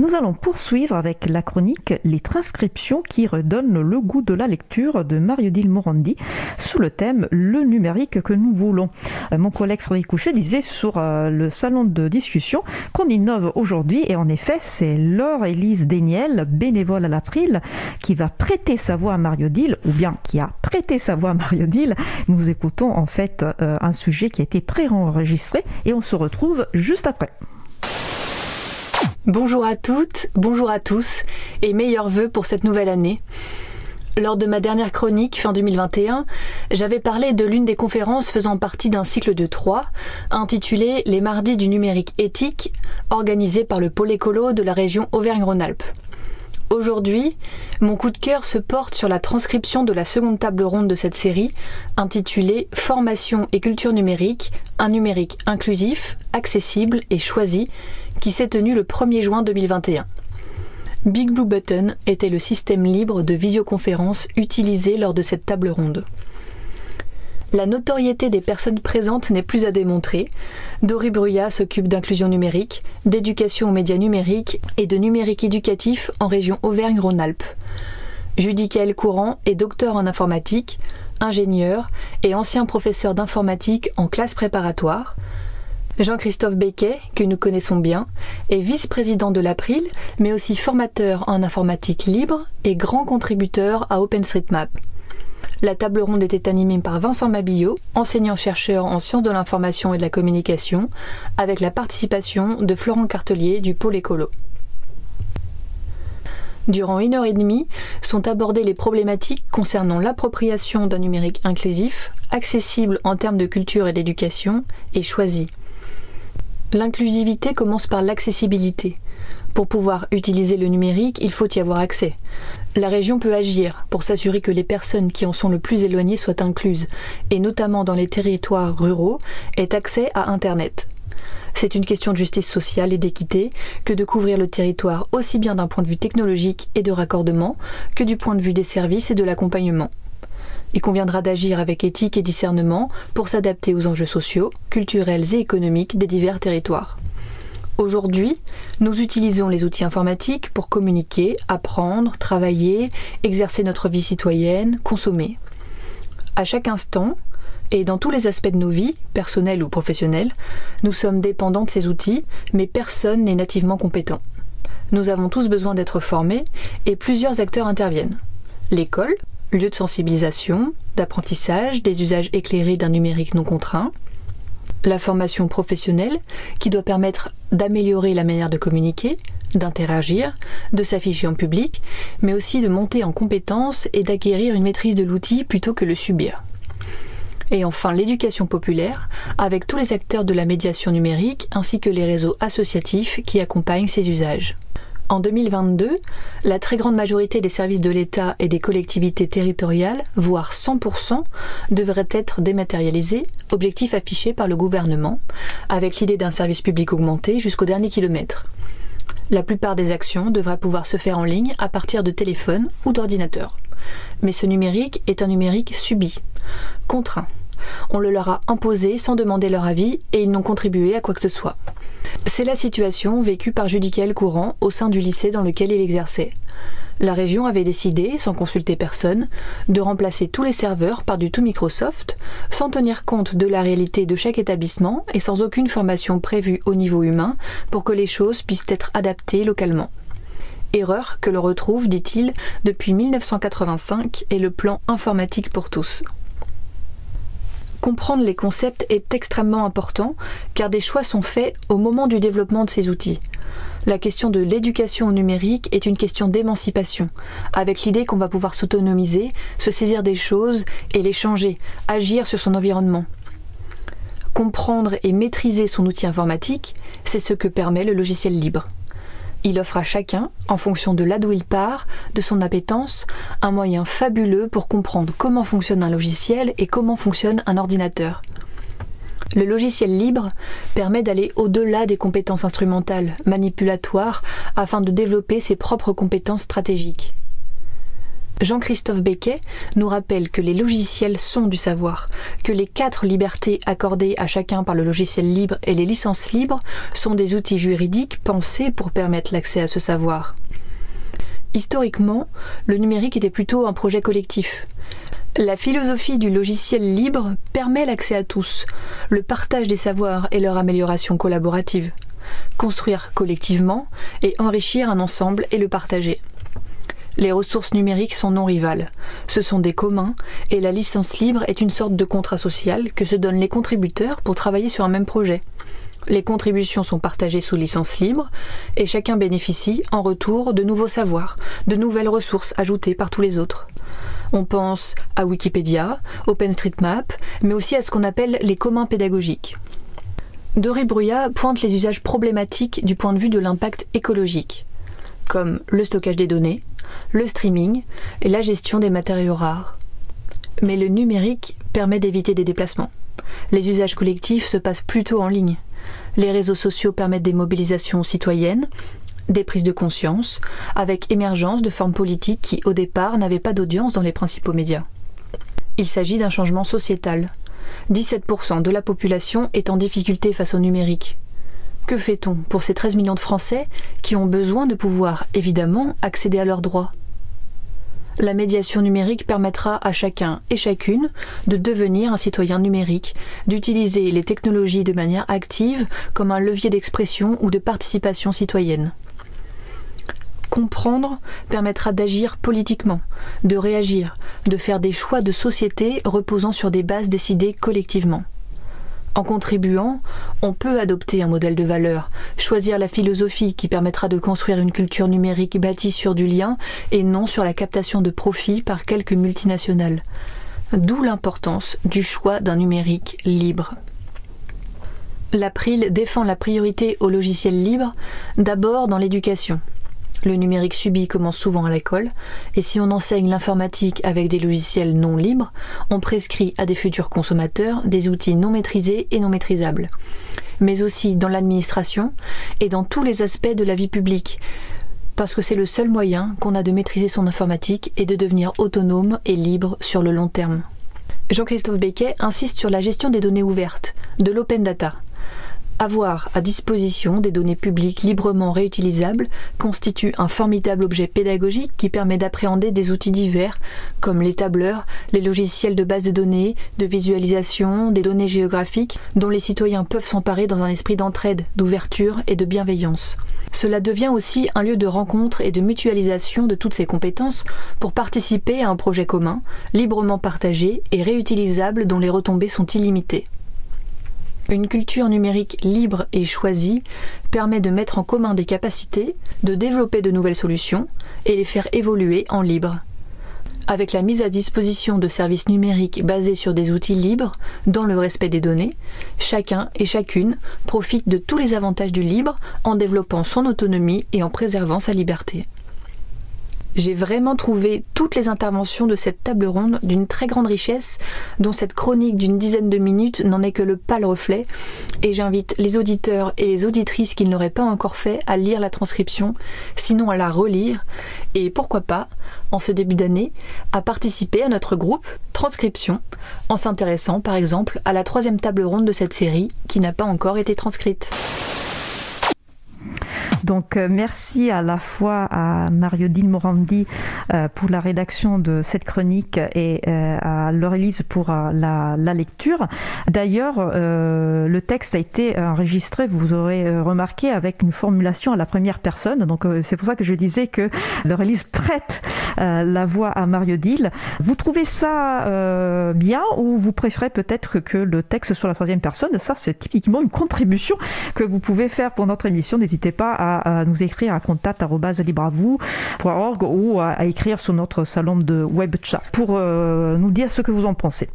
Nous allons poursuivre avec la chronique Les transcriptions qui redonnent le goût de la lecture de Mario Dil Morandi sous le thème Le numérique que nous voulons. Euh, mon collègue Frédéric Couchet disait sur euh, le salon de discussion qu'on innove aujourd'hui et en effet c'est Laure Élise Déniel, bénévole à l'April, qui va prêter sa voix à Mario Dil ou bien qui a prêté sa voix à Mario Dil. Nous écoutons en fait euh, un sujet qui a été pré-enregistré et on se retrouve juste après. Bonjour à toutes, bonjour à tous et meilleurs voeux pour cette nouvelle année. Lors de ma dernière chronique fin 2021, j'avais parlé de l'une des conférences faisant partie d'un cycle de trois, intitulé Les mardis du numérique éthique, organisé par le pôle écolo de la région Auvergne-Rhône-Alpes. Aujourd'hui, mon coup de cœur se porte sur la transcription de la seconde table ronde de cette série, intitulée Formation et culture numérique, un numérique inclusif, accessible et choisi, qui s'est tenue le 1er juin 2021. Big Blue Button était le système libre de visioconférence utilisé lors de cette table ronde. La notoriété des personnes présentes n'est plus à démontrer. Dory Bruyat s'occupe d'inclusion numérique, d'éducation aux médias numériques et de numérique éducatif en région Auvergne-Rhône-Alpes. Judicaël Courant est docteur en informatique, ingénieur et ancien professeur d'informatique en classe préparatoire. Jean-Christophe Becquet, que nous connaissons bien, est vice-président de l'April, mais aussi formateur en informatique libre et grand contributeur à OpenStreetMap. La table ronde était animée par Vincent Mabillot, enseignant-chercheur en sciences de l'information et de la communication, avec la participation de Florent Cartelier du Pôle écolo. Durant une heure et demie sont abordées les problématiques concernant l'appropriation d'un numérique inclusif, accessible en termes de culture et d'éducation, et choisi. L'inclusivité commence par l'accessibilité. Pour pouvoir utiliser le numérique, il faut y avoir accès. La région peut agir pour s'assurer que les personnes qui en sont le plus éloignées soient incluses, et notamment dans les territoires ruraux, aient accès à Internet. C'est une question de justice sociale et d'équité que de couvrir le territoire aussi bien d'un point de vue technologique et de raccordement que du point de vue des services et de l'accompagnement. Il conviendra d'agir avec éthique et discernement pour s'adapter aux enjeux sociaux, culturels et économiques des divers territoires. Aujourd'hui, nous utilisons les outils informatiques pour communiquer, apprendre, travailler, exercer notre vie citoyenne, consommer. À chaque instant, et dans tous les aspects de nos vies, personnelles ou professionnelles, nous sommes dépendants de ces outils, mais personne n'est nativement compétent. Nous avons tous besoin d'être formés et plusieurs acteurs interviennent. L'école, lieu de sensibilisation, d'apprentissage, des usages éclairés d'un numérique non contraint, la formation professionnelle qui doit permettre d'améliorer la manière de communiquer, d'interagir, de s'afficher en public, mais aussi de monter en compétences et d'acquérir une maîtrise de l'outil plutôt que le subir. Et enfin l'éducation populaire, avec tous les acteurs de la médiation numérique ainsi que les réseaux associatifs qui accompagnent ces usages. En 2022, la très grande majorité des services de l'État et des collectivités territoriales, voire 100%, devraient être dématérialisés, objectif affiché par le gouvernement, avec l'idée d'un service public augmenté jusqu'au dernier kilomètre. La plupart des actions devraient pouvoir se faire en ligne à partir de téléphone ou d'ordinateur. Mais ce numérique est un numérique subi, contraint. On le leur a imposé sans demander leur avis et ils n'ont contribué à quoi que ce soit. C'est la situation vécue par Judicael Courant au sein du lycée dans lequel il exerçait. La région avait décidé, sans consulter personne, de remplacer tous les serveurs par du tout Microsoft, sans tenir compte de la réalité de chaque établissement et sans aucune formation prévue au niveau humain pour que les choses puissent être adaptées localement. Erreur que l'on retrouve, dit-il, depuis 1985 et le plan informatique pour tous. Comprendre les concepts est extrêmement important car des choix sont faits au moment du développement de ces outils. La question de l'éducation au numérique est une question d'émancipation, avec l'idée qu'on va pouvoir s'autonomiser, se saisir des choses et les changer, agir sur son environnement. Comprendre et maîtriser son outil informatique, c'est ce que permet le logiciel libre. Il offre à chacun, en fonction de là d'où il part, de son appétence, un moyen fabuleux pour comprendre comment fonctionne un logiciel et comment fonctionne un ordinateur. Le logiciel libre permet d'aller au-delà des compétences instrumentales, manipulatoires, afin de développer ses propres compétences stratégiques. Jean-Christophe Becquet nous rappelle que les logiciels sont du savoir, que les quatre libertés accordées à chacun par le logiciel libre et les licences libres sont des outils juridiques pensés pour permettre l'accès à ce savoir. Historiquement, le numérique était plutôt un projet collectif. La philosophie du logiciel libre permet l'accès à tous, le partage des savoirs et leur amélioration collaborative. Construire collectivement et enrichir un ensemble et le partager. Les ressources numériques sont non rivales. Ce sont des communs et la licence libre est une sorte de contrat social que se donnent les contributeurs pour travailler sur un même projet. Les contributions sont partagées sous licence libre et chacun bénéficie en retour de nouveaux savoirs, de nouvelles ressources ajoutées par tous les autres. On pense à Wikipédia, OpenStreetMap, mais aussi à ce qu'on appelle les communs pédagogiques. Doré Bruyat pointe les usages problématiques du point de vue de l'impact écologique, comme le stockage des données, le streaming et la gestion des matériaux rares. Mais le numérique permet d'éviter des déplacements. Les usages collectifs se passent plutôt en ligne. Les réseaux sociaux permettent des mobilisations citoyennes, des prises de conscience, avec émergence de formes politiques qui, au départ, n'avaient pas d'audience dans les principaux médias. Il s'agit d'un changement sociétal. 17% de la population est en difficulté face au numérique. Que fait-on pour ces 13 millions de Français qui ont besoin de pouvoir, évidemment, accéder à leurs droits? La médiation numérique permettra à chacun et chacune de devenir un citoyen numérique, d'utiliser les technologies de manière active comme un levier d'expression ou de participation citoyenne. Comprendre permettra d'agir politiquement, de réagir, de faire des choix de société reposant sur des bases décidées collectivement. En contribuant, on peut adopter un modèle de valeur, choisir la philosophie qui permettra de construire une culture numérique bâtie sur du lien et non sur la captation de profits par quelques multinationales. D'où l'importance du choix d'un numérique libre. L'April défend la priorité au logiciel libre, d'abord dans l'éducation. Le numérique subi commence souvent à l'école, et si on enseigne l'informatique avec des logiciels non libres, on prescrit à des futurs consommateurs des outils non maîtrisés et non maîtrisables. Mais aussi dans l'administration et dans tous les aspects de la vie publique, parce que c'est le seul moyen qu'on a de maîtriser son informatique et de devenir autonome et libre sur le long terme. Jean-Christophe Becquet insiste sur la gestion des données ouvertes, de l'open data. Avoir à disposition des données publiques librement réutilisables constitue un formidable objet pédagogique qui permet d'appréhender des outils divers comme les tableurs, les logiciels de base de données, de visualisation, des données géographiques dont les citoyens peuvent s'emparer dans un esprit d'entraide, d'ouverture et de bienveillance. Cela devient aussi un lieu de rencontre et de mutualisation de toutes ces compétences pour participer à un projet commun, librement partagé et réutilisable dont les retombées sont illimitées. Une culture numérique libre et choisie permet de mettre en commun des capacités, de développer de nouvelles solutions et les faire évoluer en libre. Avec la mise à disposition de services numériques basés sur des outils libres, dans le respect des données, chacun et chacune profite de tous les avantages du libre en développant son autonomie et en préservant sa liberté. J'ai vraiment trouvé toutes les interventions de cette table ronde d'une très grande richesse, dont cette chronique d'une dizaine de minutes n'en est que le pâle reflet, et j'invite les auditeurs et les auditrices qui ne pas encore fait à lire la transcription, sinon à la relire, et pourquoi pas, en ce début d'année, à participer à notre groupe Transcription, en s'intéressant par exemple à la troisième table ronde de cette série qui n'a pas encore été transcrite. Donc euh, merci à la fois à Mario Dil Morandi euh, pour la rédaction de cette chronique et euh, à Laurelise pour la, lecture. D'ailleurs, le texte a été enregistré, vous aurez remarqué, avec une formulation à la première personne. Donc c'est pour ça que je disais que Laurelise prête la voix à Mario Dil. Vous trouvez ça bien ou vous préférez peut-être que le texte soit la troisième personne? Ça, c'est typiquement une contribution que vous pouvez faire pour notre émission. N'hésitez pas à à, nous écrire à contact.libravou.org ou à, écrire sur notre salon de web chat pour euh, nous dire ce que vous en pensez.